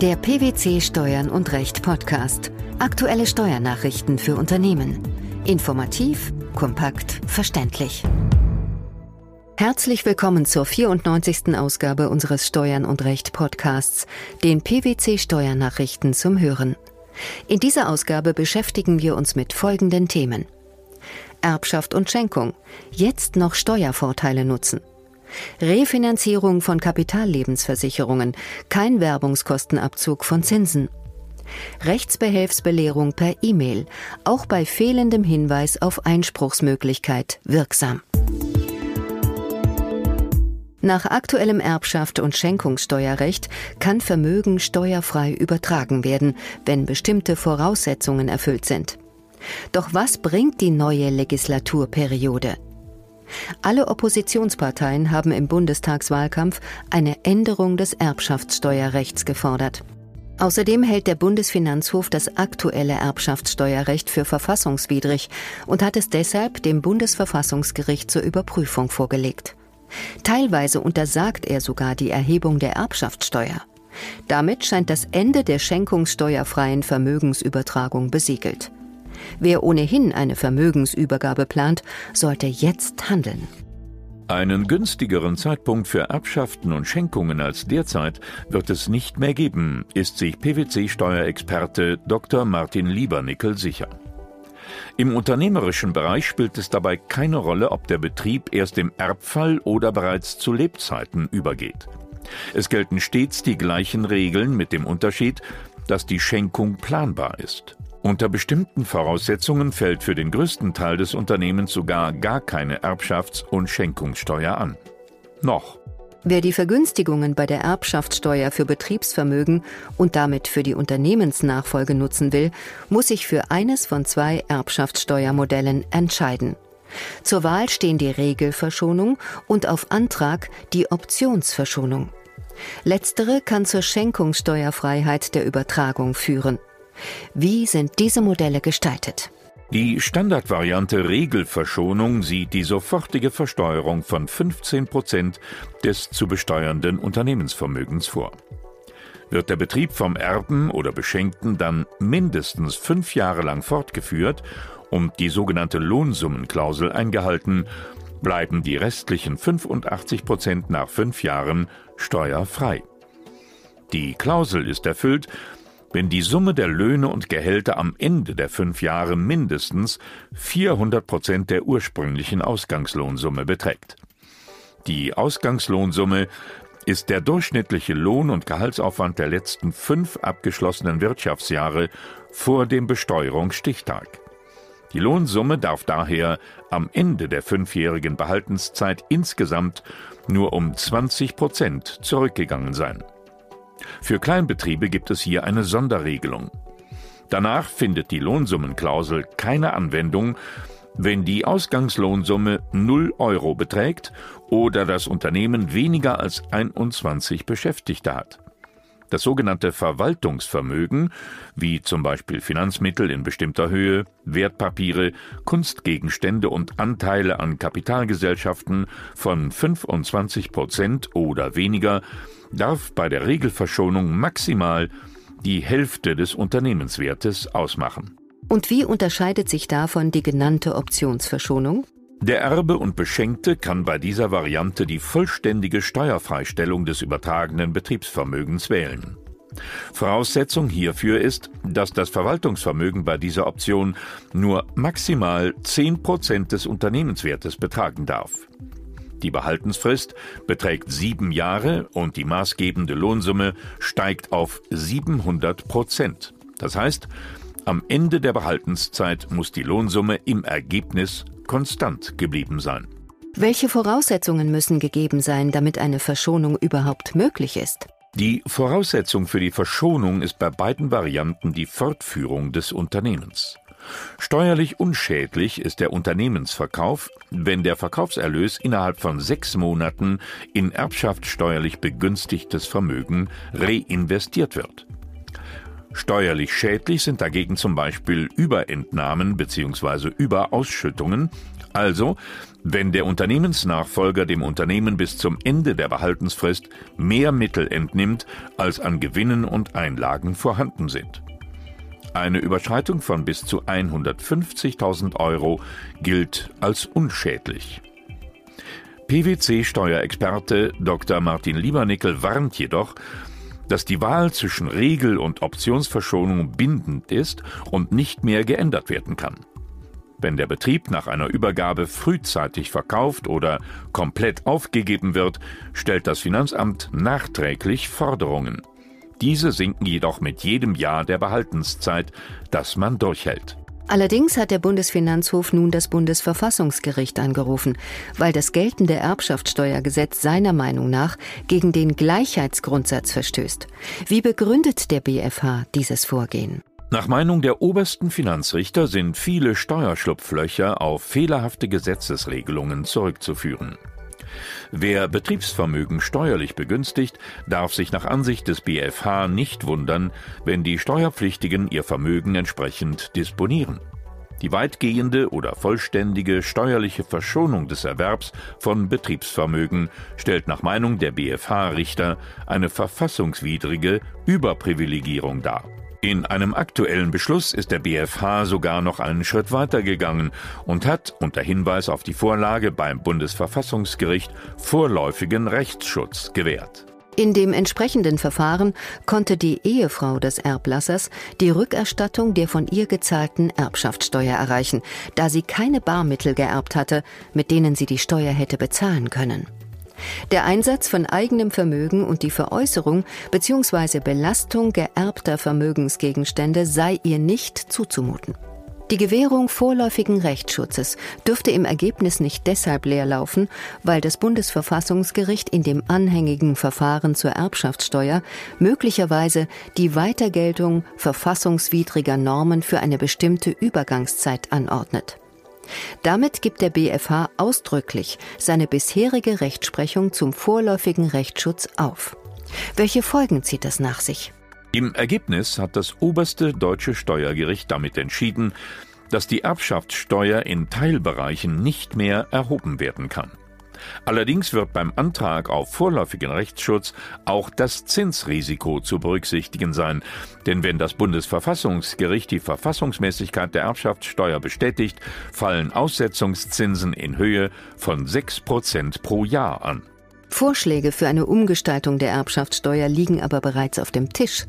Der PwC Steuern und Recht Podcast. Aktuelle Steuernachrichten für Unternehmen. Informativ, kompakt, verständlich. Herzlich willkommen zur 94. Ausgabe unseres Steuern und Recht Podcasts, den PwC Steuernachrichten zum Hören. In dieser Ausgabe beschäftigen wir uns mit folgenden Themen. Erbschaft und Schenkung. Jetzt noch Steuervorteile nutzen. Refinanzierung von Kapitallebensversicherungen, kein Werbungskostenabzug von Zinsen. Rechtsbehelfsbelehrung per E-Mail, auch bei fehlendem Hinweis auf Einspruchsmöglichkeit wirksam. Nach aktuellem Erbschaft und Schenkungssteuerrecht kann Vermögen steuerfrei übertragen werden, wenn bestimmte Voraussetzungen erfüllt sind. Doch was bringt die neue Legislaturperiode? Alle Oppositionsparteien haben im Bundestagswahlkampf eine Änderung des Erbschaftssteuerrechts gefordert. Außerdem hält der Bundesfinanzhof das aktuelle Erbschaftssteuerrecht für verfassungswidrig und hat es deshalb dem Bundesverfassungsgericht zur Überprüfung vorgelegt. Teilweise untersagt er sogar die Erhebung der Erbschaftssteuer. Damit scheint das Ende der schenkungssteuerfreien Vermögensübertragung besiegelt. Wer ohnehin eine Vermögensübergabe plant, sollte jetzt handeln. Einen günstigeren Zeitpunkt für Erbschaften und Schenkungen als derzeit wird es nicht mehr geben, ist sich PwC-Steuerexperte Dr. Martin Liebernickel sicher. Im unternehmerischen Bereich spielt es dabei keine Rolle, ob der Betrieb erst im Erbfall oder bereits zu Lebzeiten übergeht. Es gelten stets die gleichen Regeln mit dem Unterschied, dass die Schenkung planbar ist. Unter bestimmten Voraussetzungen fällt für den größten Teil des Unternehmens sogar gar keine Erbschafts- und Schenkungssteuer an. Noch. Wer die Vergünstigungen bei der Erbschaftssteuer für Betriebsvermögen und damit für die Unternehmensnachfolge nutzen will, muss sich für eines von zwei Erbschaftssteuermodellen entscheiden. Zur Wahl stehen die Regelverschonung und auf Antrag die Optionsverschonung. Letztere kann zur Schenkungssteuerfreiheit der Übertragung führen. Wie sind diese Modelle gestaltet? Die Standardvariante Regelverschonung sieht die sofortige Versteuerung von 15 Prozent des zu besteuernden Unternehmensvermögens vor. Wird der Betrieb vom Erben oder Beschenkten dann mindestens fünf Jahre lang fortgeführt und die sogenannte Lohnsummenklausel eingehalten, bleiben die restlichen 85 Prozent nach fünf Jahren steuerfrei. Die Klausel ist erfüllt, wenn die Summe der Löhne und Gehälter am Ende der fünf Jahre mindestens 400 Prozent der ursprünglichen Ausgangslohnsumme beträgt. Die Ausgangslohnsumme ist der durchschnittliche Lohn- und Gehaltsaufwand der letzten fünf abgeschlossenen Wirtschaftsjahre vor dem Besteuerungsstichtag. Die Lohnsumme darf daher am Ende der fünfjährigen Behaltenszeit insgesamt nur um 20 Prozent zurückgegangen sein. Für Kleinbetriebe gibt es hier eine Sonderregelung. Danach findet die Lohnsummenklausel keine Anwendung, wenn die Ausgangslohnsumme 0 Euro beträgt oder das Unternehmen weniger als 21 Beschäftigte hat. Das sogenannte Verwaltungsvermögen, wie zum Beispiel Finanzmittel in bestimmter Höhe, Wertpapiere, Kunstgegenstände und Anteile an Kapitalgesellschaften von 25 Prozent oder weniger, darf bei der Regelverschonung maximal die Hälfte des Unternehmenswertes ausmachen. Und wie unterscheidet sich davon die genannte Optionsverschonung? Der Erbe und Beschenkte kann bei dieser Variante die vollständige Steuerfreistellung des übertragenen Betriebsvermögens wählen. Voraussetzung hierfür ist, dass das Verwaltungsvermögen bei dieser Option nur maximal 10 Prozent des Unternehmenswertes betragen darf. Die Behaltensfrist beträgt sieben Jahre und die maßgebende Lohnsumme steigt auf 700 Prozent. Das heißt, am Ende der Behaltenszeit muss die Lohnsumme im Ergebnis konstant geblieben sein. Welche Voraussetzungen müssen gegeben sein, damit eine Verschonung überhaupt möglich ist? Die Voraussetzung für die Verschonung ist bei beiden Varianten die Fortführung des Unternehmens. Steuerlich unschädlich ist der Unternehmensverkauf, wenn der Verkaufserlös innerhalb von sechs Monaten in erbschaftssteuerlich begünstigtes Vermögen reinvestiert wird. Steuerlich schädlich sind dagegen zum Beispiel Überentnahmen bzw. Überausschüttungen, Also, wenn der Unternehmensnachfolger dem Unternehmen bis zum Ende der Behaltensfrist mehr Mittel entnimmt, als an Gewinnen und Einlagen vorhanden sind. Eine Überschreitung von bis zu 150.000 Euro gilt als unschädlich. PwC-Steuerexperte Dr. Martin Liebernickel warnt jedoch, dass die Wahl zwischen Regel- und Optionsverschonung bindend ist und nicht mehr geändert werden kann. Wenn der Betrieb nach einer Übergabe frühzeitig verkauft oder komplett aufgegeben wird, stellt das Finanzamt nachträglich Forderungen. Diese sinken jedoch mit jedem Jahr der Behaltenszeit, das man durchhält. Allerdings hat der Bundesfinanzhof nun das Bundesverfassungsgericht angerufen, weil das geltende Erbschaftssteuergesetz seiner Meinung nach gegen den Gleichheitsgrundsatz verstößt. Wie begründet der BfH dieses Vorgehen? Nach Meinung der obersten Finanzrichter sind viele Steuerschlupflöcher auf fehlerhafte Gesetzesregelungen zurückzuführen. Wer Betriebsvermögen steuerlich begünstigt, darf sich nach Ansicht des BfH nicht wundern, wenn die Steuerpflichtigen ihr Vermögen entsprechend disponieren. Die weitgehende oder vollständige steuerliche Verschonung des Erwerbs von Betriebsvermögen stellt nach Meinung der BfH-Richter eine verfassungswidrige Überprivilegierung dar. In einem aktuellen Beschluss ist der BfH sogar noch einen Schritt weiter gegangen und hat unter Hinweis auf die Vorlage beim Bundesverfassungsgericht vorläufigen Rechtsschutz gewährt. In dem entsprechenden Verfahren konnte die Ehefrau des Erblassers die Rückerstattung der von ihr gezahlten Erbschaftssteuer erreichen, da sie keine Barmittel geerbt hatte, mit denen sie die Steuer hätte bezahlen können. Der Einsatz von eigenem Vermögen und die Veräußerung bzw. Belastung geerbter Vermögensgegenstände sei ihr nicht zuzumuten. Die Gewährung vorläufigen Rechtsschutzes dürfte im Ergebnis nicht deshalb leerlaufen, weil das Bundesverfassungsgericht in dem anhängigen Verfahren zur Erbschaftssteuer möglicherweise die Weitergeltung verfassungswidriger Normen für eine bestimmte Übergangszeit anordnet. Damit gibt der BfH ausdrücklich seine bisherige Rechtsprechung zum vorläufigen Rechtsschutz auf. Welche Folgen zieht das nach sich? Im Ergebnis hat das oberste deutsche Steuergericht damit entschieden, dass die Erbschaftssteuer in Teilbereichen nicht mehr erhoben werden kann. Allerdings wird beim Antrag auf vorläufigen Rechtsschutz auch das Zinsrisiko zu berücksichtigen sein, denn wenn das Bundesverfassungsgericht die Verfassungsmäßigkeit der Erbschaftssteuer bestätigt, fallen Aussetzungszinsen in Höhe von 6 Prozent pro Jahr an. Vorschläge für eine Umgestaltung der Erbschaftssteuer liegen aber bereits auf dem Tisch.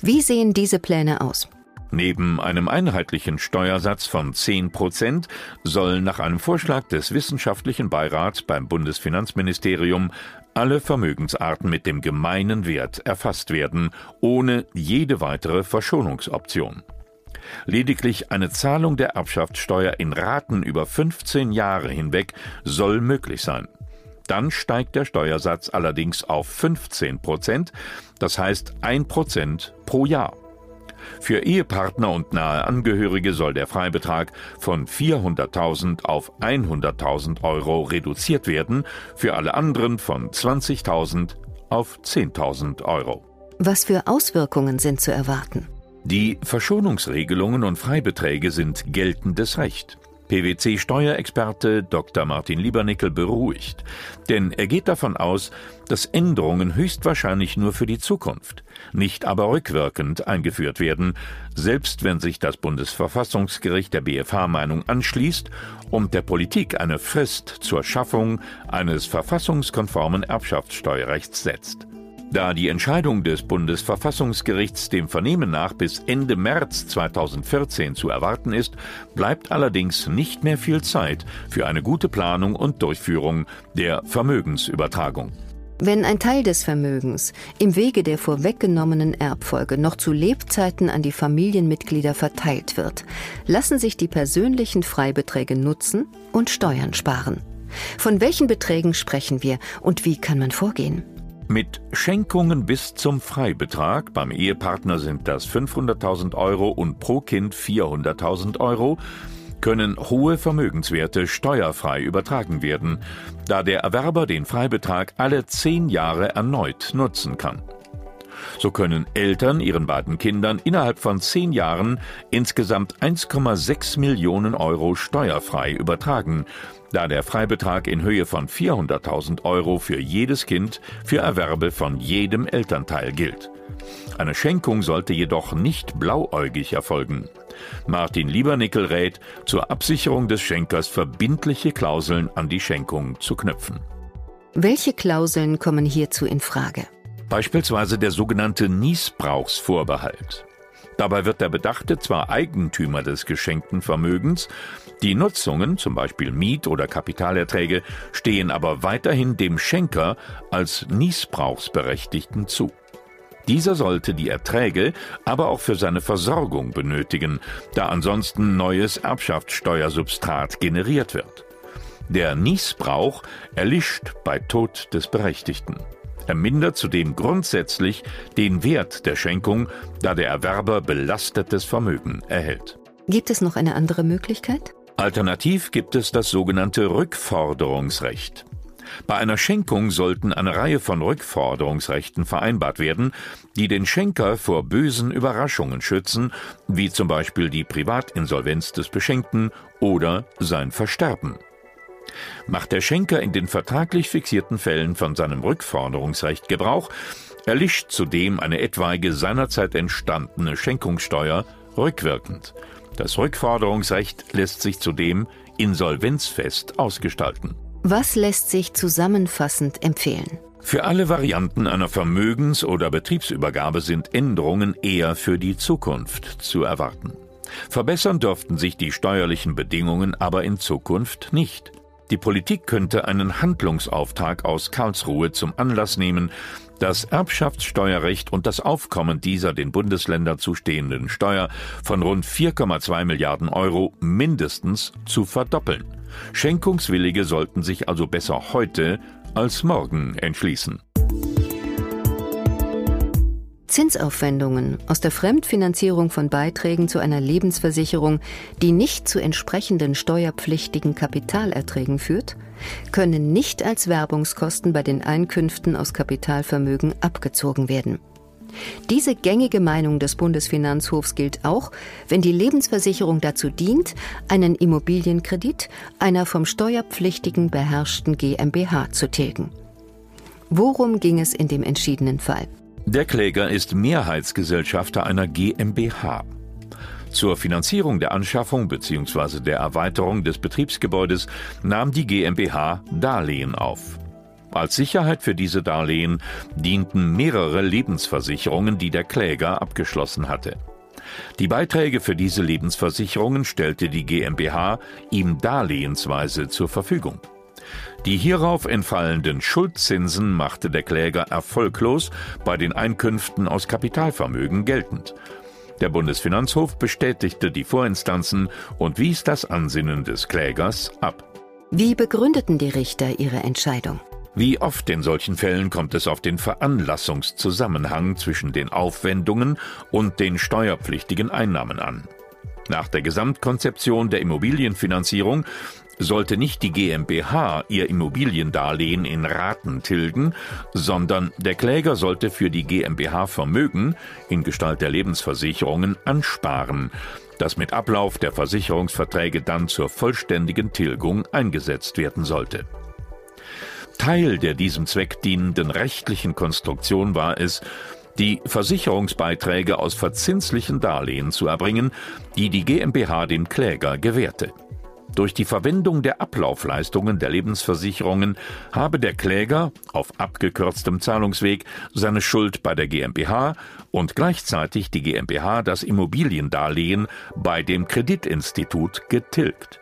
Wie sehen diese Pläne aus? Neben einem einheitlichen Steuersatz von 10 Prozent sollen nach einem Vorschlag des Wissenschaftlichen Beirats beim Bundesfinanzministerium alle Vermögensarten mit dem gemeinen Wert erfasst werden, ohne jede weitere Verschonungsoption. Lediglich eine Zahlung der Erbschaftssteuer in Raten über 15 Jahre hinweg soll möglich sein. Dann steigt der Steuersatz allerdings auf 15 Prozent, das heißt 1 Prozent pro Jahr. Für Ehepartner und nahe Angehörige soll der Freibetrag von 400.000 auf 100.000 Euro reduziert werden, für alle anderen von 20.000 auf 10.000 Euro. Was für Auswirkungen sind zu erwarten? Die Verschonungsregelungen und Freibeträge sind geltendes Recht. PwC-Steuerexperte Dr. Martin Liebernickel beruhigt, denn er geht davon aus, dass Änderungen höchstwahrscheinlich nur für die Zukunft, nicht aber rückwirkend eingeführt werden, selbst wenn sich das Bundesverfassungsgericht der BFH-Meinung anschließt und der Politik eine Frist zur Schaffung eines verfassungskonformen Erbschaftssteuerrechts setzt. Da die Entscheidung des Bundesverfassungsgerichts dem Vernehmen nach bis Ende März 2014 zu erwarten ist, bleibt allerdings nicht mehr viel Zeit für eine gute Planung und Durchführung der Vermögensübertragung. Wenn ein Teil des Vermögens im Wege der vorweggenommenen Erbfolge noch zu Lebzeiten an die Familienmitglieder verteilt wird, lassen sich die persönlichen Freibeträge nutzen und Steuern sparen. Von welchen Beträgen sprechen wir und wie kann man vorgehen? Mit Schenkungen bis zum Freibetrag, beim Ehepartner sind das 500.000 Euro und pro Kind 400.000 Euro, können hohe Vermögenswerte steuerfrei übertragen werden, da der Erwerber den Freibetrag alle zehn Jahre erneut nutzen kann. So können Eltern ihren beiden Kindern innerhalb von zehn Jahren insgesamt 1,6 Millionen Euro steuerfrei übertragen, da der Freibetrag in Höhe von 400.000 Euro für jedes Kind für Erwerbe von jedem Elternteil gilt. Eine Schenkung sollte jedoch nicht blauäugig erfolgen. Martin Liebernickel rät, zur Absicherung des Schenkers verbindliche Klauseln an die Schenkung zu knüpfen. Welche Klauseln kommen hierzu in Frage? Beispielsweise der sogenannte Niesbrauchsvorbehalt. Dabei wird der Bedachte zwar Eigentümer des geschenkten Vermögens, die Nutzungen, zum Beispiel Miet- oder Kapitalerträge, stehen aber weiterhin dem Schenker als Niesbrauchsberechtigten zu. Dieser sollte die Erträge aber auch für seine Versorgung benötigen, da ansonsten neues Erbschaftssteuersubstrat generiert wird. Der Niesbrauch erlischt bei Tod des Berechtigten. Er mindert zudem grundsätzlich den Wert der Schenkung, da der Erwerber belastetes Vermögen erhält. Gibt es noch eine andere Möglichkeit? Alternativ gibt es das sogenannte Rückforderungsrecht. Bei einer Schenkung sollten eine Reihe von Rückforderungsrechten vereinbart werden, die den Schenker vor bösen Überraschungen schützen, wie zum Beispiel die Privatinsolvenz des Beschenkten oder sein Versterben. Macht der Schenker in den vertraglich fixierten Fällen von seinem Rückforderungsrecht Gebrauch, erlischt zudem eine etwaige seinerzeit entstandene Schenkungssteuer rückwirkend. Das Rückforderungsrecht lässt sich zudem insolvenzfest ausgestalten. Was lässt sich zusammenfassend empfehlen? Für alle Varianten einer Vermögens- oder Betriebsübergabe sind Änderungen eher für die Zukunft zu erwarten. Verbessern dürften sich die steuerlichen Bedingungen aber in Zukunft nicht. Die Politik könnte einen Handlungsauftrag aus Karlsruhe zum Anlass nehmen, das Erbschaftssteuerrecht und das Aufkommen dieser den Bundesländern zustehenden Steuer von rund 4,2 Milliarden Euro mindestens zu verdoppeln. Schenkungswillige sollten sich also besser heute als morgen entschließen. Zinsaufwendungen aus der Fremdfinanzierung von Beiträgen zu einer Lebensversicherung, die nicht zu entsprechenden steuerpflichtigen Kapitalerträgen führt, können nicht als Werbungskosten bei den Einkünften aus Kapitalvermögen abgezogen werden. Diese gängige Meinung des Bundesfinanzhofs gilt auch, wenn die Lebensversicherung dazu dient, einen Immobilienkredit einer vom Steuerpflichtigen beherrschten GmbH zu tilgen. Worum ging es in dem entschiedenen Fall? Der Kläger ist Mehrheitsgesellschafter einer GmbH. Zur Finanzierung der Anschaffung bzw. der Erweiterung des Betriebsgebäudes nahm die GmbH Darlehen auf. Als Sicherheit für diese Darlehen dienten mehrere Lebensversicherungen, die der Kläger abgeschlossen hatte. Die Beiträge für diese Lebensversicherungen stellte die GmbH ihm darlehensweise zur Verfügung. Die hierauf entfallenden Schuldzinsen machte der Kläger erfolglos bei den Einkünften aus Kapitalvermögen geltend. Der Bundesfinanzhof bestätigte die Vorinstanzen und wies das Ansinnen des Klägers ab. Wie begründeten die Richter ihre Entscheidung? Wie oft in solchen Fällen kommt es auf den Veranlassungszusammenhang zwischen den Aufwendungen und den steuerpflichtigen Einnahmen an. Nach der Gesamtkonzeption der Immobilienfinanzierung sollte nicht die GmbH ihr Immobiliendarlehen in Raten tilgen, sondern der Kläger sollte für die GmbH Vermögen in Gestalt der Lebensversicherungen ansparen, das mit Ablauf der Versicherungsverträge dann zur vollständigen Tilgung eingesetzt werden sollte. Teil der diesem Zweck dienenden rechtlichen Konstruktion war es, die Versicherungsbeiträge aus verzinslichen Darlehen zu erbringen, die die GmbH dem Kläger gewährte. Durch die Verwendung der Ablaufleistungen der Lebensversicherungen habe der Kläger auf abgekürztem Zahlungsweg seine Schuld bei der GmbH und gleichzeitig die GmbH das Immobiliendarlehen bei dem Kreditinstitut getilgt.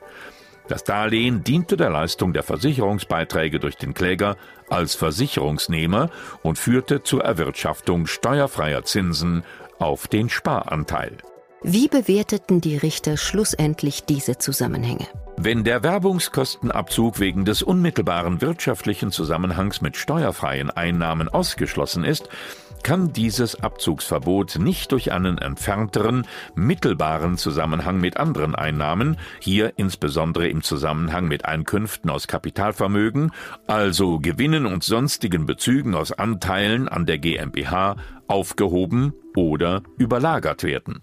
Das Darlehen diente der Leistung der Versicherungsbeiträge durch den Kläger als Versicherungsnehmer und führte zur Erwirtschaftung steuerfreier Zinsen auf den Sparanteil. Wie bewerteten die Richter schlussendlich diese Zusammenhänge? Wenn der Werbungskostenabzug wegen des unmittelbaren wirtschaftlichen Zusammenhangs mit steuerfreien Einnahmen ausgeschlossen ist, kann dieses Abzugsverbot nicht durch einen entfernteren, mittelbaren Zusammenhang mit anderen Einnahmen, hier insbesondere im Zusammenhang mit Einkünften aus Kapitalvermögen, also Gewinnen und sonstigen Bezügen aus Anteilen an der GmbH, aufgehoben oder überlagert werden.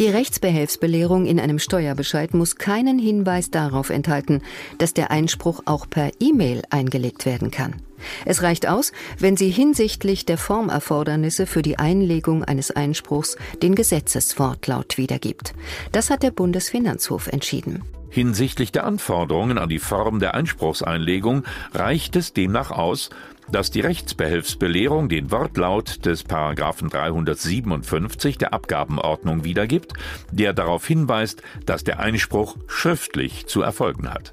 Die Rechtsbehelfsbelehrung in einem Steuerbescheid muss keinen Hinweis darauf enthalten, dass der Einspruch auch per E-Mail eingelegt werden kann. Es reicht aus, wenn sie hinsichtlich der Formerfordernisse für die Einlegung eines Einspruchs den Gesetzeswortlaut wiedergibt. Das hat der Bundesfinanzhof entschieden. Hinsichtlich der Anforderungen an die Form der Einspruchseinlegung reicht es demnach aus, dass die Rechtsbehelfsbelehrung den Wortlaut des Paragraphen 357 der Abgabenordnung wiedergibt, der darauf hinweist, dass der Einspruch schriftlich zu erfolgen hat.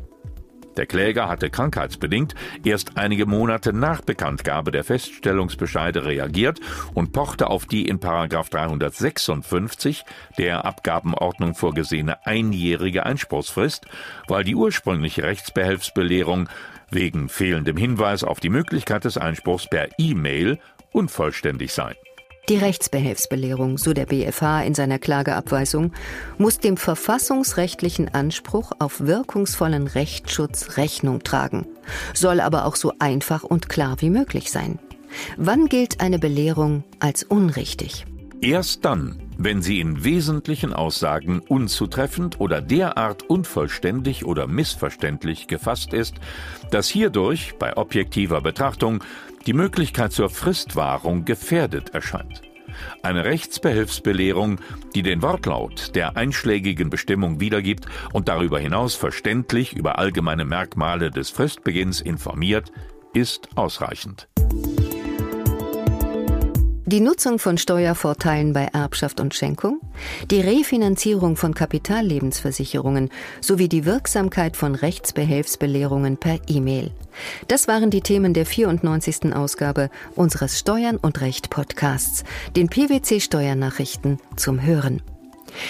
Der Kläger hatte krankheitsbedingt erst einige Monate nach Bekanntgabe der Feststellungsbescheide reagiert und pochte auf die in 356 der Abgabenordnung vorgesehene einjährige Einspruchsfrist, weil die ursprüngliche Rechtsbehelfsbelehrung wegen fehlendem Hinweis auf die Möglichkeit des Einspruchs per E-Mail unvollständig sei. Die Rechtsbehelfsbelehrung, so der BFH in seiner Klageabweisung, muss dem verfassungsrechtlichen Anspruch auf wirkungsvollen Rechtsschutz Rechnung tragen, soll aber auch so einfach und klar wie möglich sein. Wann gilt eine Belehrung als unrichtig? Erst dann, wenn sie in wesentlichen Aussagen unzutreffend oder derart unvollständig oder missverständlich gefasst ist, dass hierdurch bei objektiver Betrachtung die Möglichkeit zur Fristwahrung gefährdet erscheint. Eine Rechtsbehelfsbelehrung, die den Wortlaut der einschlägigen Bestimmung wiedergibt und darüber hinaus verständlich über allgemeine Merkmale des Fristbeginns informiert, ist ausreichend. Die Nutzung von Steuervorteilen bei Erbschaft und Schenkung, die Refinanzierung von Kapitallebensversicherungen sowie die Wirksamkeit von Rechtsbehelfsbelehrungen per E-Mail. Das waren die Themen der 94. Ausgabe unseres Steuern und Recht Podcasts, den PwC Steuernachrichten zum Hören.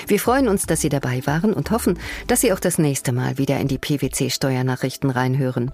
Wir freuen uns, dass Sie dabei waren und hoffen, dass Sie auch das nächste Mal wieder in die PwC Steuernachrichten reinhören.